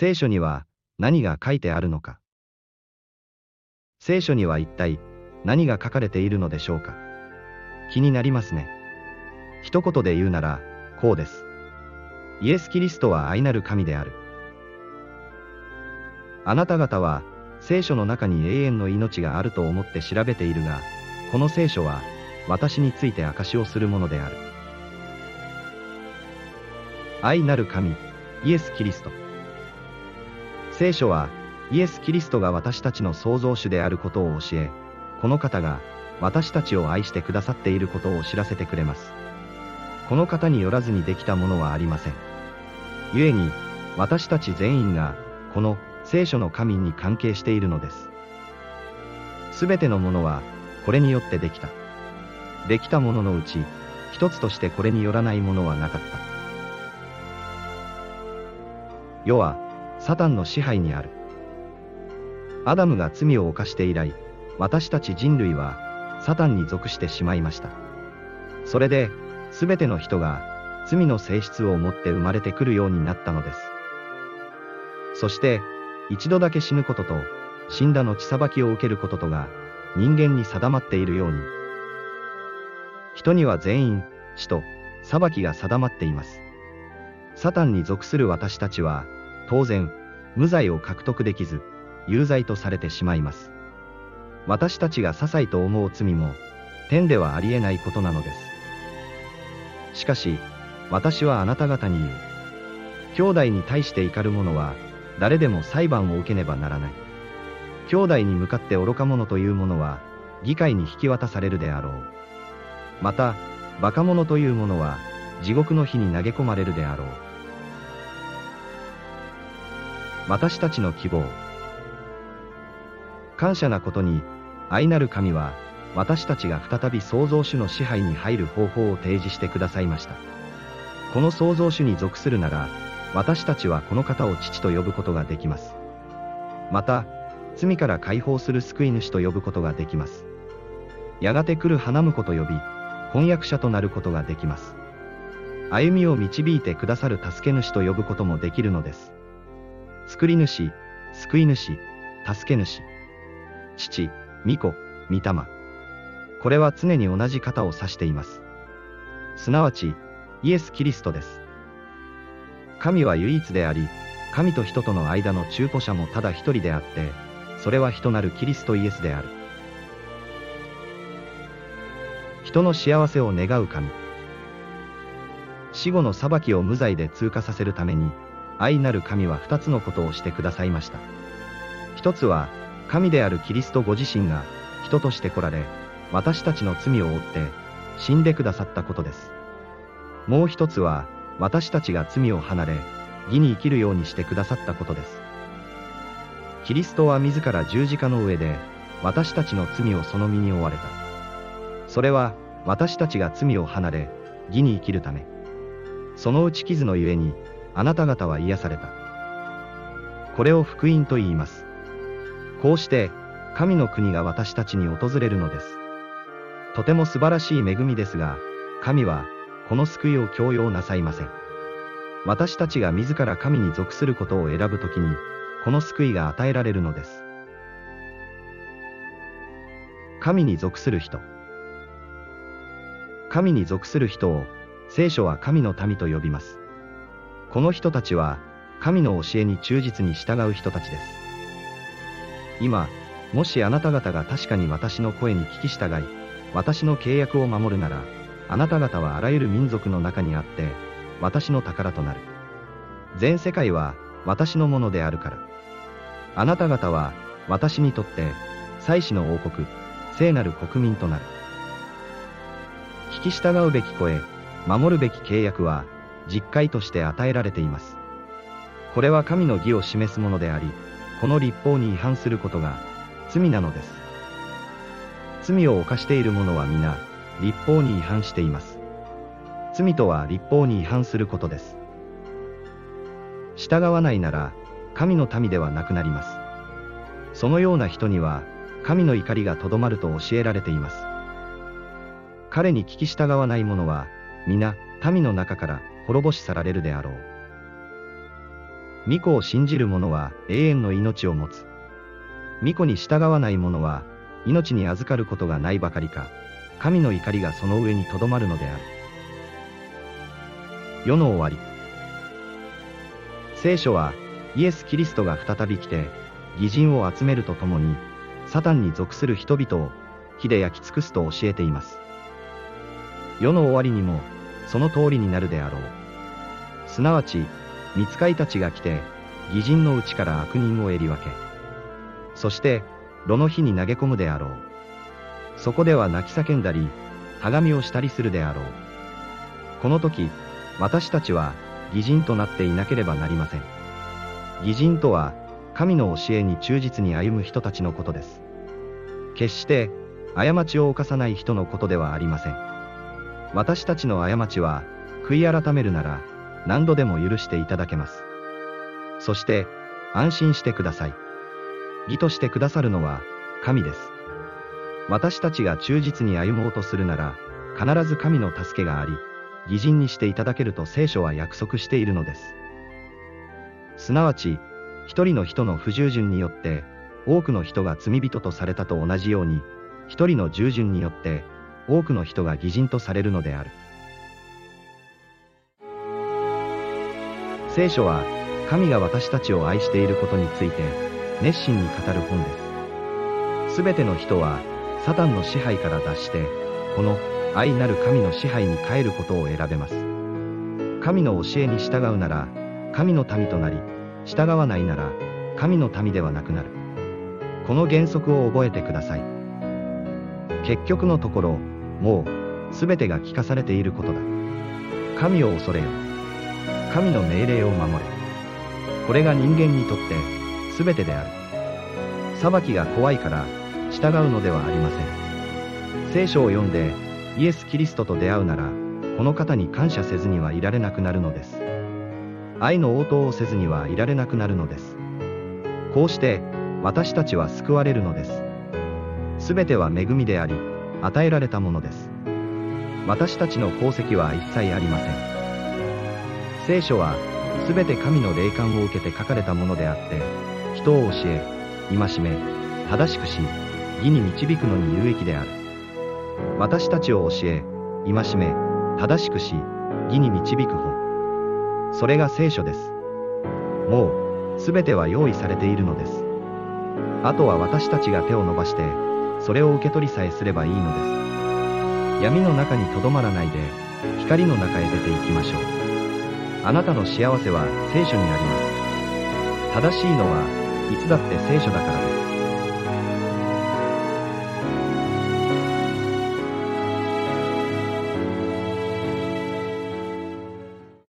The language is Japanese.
聖書には何が書いてあるのか。聖書には一体何が書かれているのでしょうか。気になりますね。一言で言うなら、こうです。イエス・キリストは愛なる神である。あなた方は、聖書の中に永遠の命があると思って調べているが、この聖書は、私について証しをするものである。愛なる神、イエス・キリスト。聖書は、イエス・キリストが私たちの創造主であることを教え、この方が、私たちを愛してくださっていることを知らせてくれます。この方によらずにできたものはありません。故に、私たち全員が、この聖書の神に関係しているのです。すべてのものは、これによってできた。できたもののうち、一つとしてこれによらないものはなかった。世は、サタンの支配にある。アダムが罪を犯して以来、私たち人類は、サタンに属してしまいました。それで、すべての人が、罪の性質を持って生まれてくるようになったのです。そして、一度だけ死ぬことと、死んだ後裁きを受けることとが、人間に定まっているように。人には全員、死と、裁きが定まっています。サタンに属する私たちは、当然、無罪を獲得できず、有罪とされてしまいます。私たちが些細と思う罪も、天ではありえないことなのです。しかし、私はあなた方に言う。兄弟に対して怒る者は、誰でも裁判を受けねばならない。兄弟に向かって愚か者という者は、議会に引き渡されるであろう。また、馬鹿者という者は、地獄の火に投げ込まれるであろう。私たちの希望。感謝なことに、愛なる神は、私たちが再び創造主の支配に入る方法を提示してくださいました。この創造主に属するなら、私たちはこの方を父と呼ぶことができます。また、罪から解放する救い主と呼ぶことができます。やがて来る花婿と呼び、翻訳者となることができます。歩みを導いてくださる助け主と呼ぶこともできるのです。作り主、救い主、助け主。父、御子、御霊。これは常に同じ方を指しています。すなわち、イエス・キリストです。神は唯一であり、神と人との間の中古者もただ一人であって、それは人なるキリストイエスである。人の幸せを願う神。死後の裁きを無罪で通過させるために、愛なる神は二つのことをしてくださいました。一つは、神であるキリストご自身が、人として来られ、私たちの罪を負って、死んでくださったことです。もう一つは、私たちが罪を離れ、義に生きるようにしてくださったことです。キリストは自ら十字架の上で、私たちの罪をその身に負われた。それは、私たちが罪を離れ、義に生きるため。その打ち傷のゆえに、あなた方は癒された。これを福音と言います。こうして、神の国が私たちに訪れるのです。とても素晴らしい恵みですが、神は、この救いを強要なさいません。私たちが自ら神に属することを選ぶときに、この救いが与えられるのです。神に属する人。神に属する人を、聖書は神の民と呼びます。この人たちは、神の教えに忠実に従う人たちです。今、もしあなた方が確かに私の声に聞き従い、私の契約を守るなら、あなた方はあらゆる民族の中にあって、私の宝となる。全世界は、私のものであるから。あなた方は、私にとって、祭司の王国、聖なる国民となる。聞き従うべき声、守るべき契約は、実会として与えられています。これは神の義を示すものであり、この立法に違反することが、罪なのです。罪を犯している者は皆、立法に違反しています。罪とは立法に違反することです。従わないなら、神の民ではなくなります。そのような人には、神の怒りがとどまると教えられています。彼に聞き従わない者は、皆、民の中から滅ぼし去られるであろう。巫女を信じる者は永遠の命を持つ。巫女に従わない者は、命に預かることがないばかりか、神の怒りがその上にとどまるのである。世の終わり。聖書は、イエス・キリストが再び来て、義人を集めるとともに、サタンに属する人々を、火で焼き尽くすと教えています。世の終わりにも、その通りになるであろう。すなわち、見つかいたちが来て、義人のうちから悪人をえり分け、そして、炉の火に投げ込むであろう。そこでは泣き叫んだり、はがみをしたりするであろう。この時、私たちは、義人となっていなければなりません。義人とは、神の教えに忠実に歩む人たちのことです。決して、過ちを犯さない人のことではありません。私たちの過ちは、悔い改めるなら、何度でも許していただけます。そして、安心してください。義としてくださるのは、神です。私たちが忠実に歩もうとするなら、必ず神の助けがあり、義人にしていただけると聖書は約束しているのです。すなわち、一人の人の不従順によって、多くの人が罪人とされたと同じように、一人の従順によって、多くの人が義人とされるのである。聖書は、神が私たちを愛していることについて、熱心に語る本です。すべての人は、サタンの支配から脱して、この愛なる神の支配に変えることを選べます。神の教えに従うなら、神の民となり、従わないなら、神の民ではなくなる。この原則を覚えてください。結局のところ、もう、すべてが聞かされていることだ。神を恐れよ。神の命令を守れ。これが人間にとって、全てである。裁きが怖いから従うのではありません。聖書を読んでイエス・キリストと出会うなら、この方に感謝せずにはいられなくなるのです。愛の応答をせずにはいられなくなるのです。こうして、私たちは救われるのです。すべては恵みであり、与えられたものです。私たちの功績は一切ありません。聖書は、すべて神の霊感を受けて書かれたものであって、人を教え、戒め、正しくし、義に導くのに有益である。私たちを教え、戒め、正しくし、義に導く本。それが聖書です。もう、すべては用意されているのです。あとは私たちが手を伸ばして、それを受け取りさえすればいいのです。闇の中にとどまらないで、光の中へ出て行きましょう。あなたの幸せは聖書にあります。正しいのは、いつだって聖書だから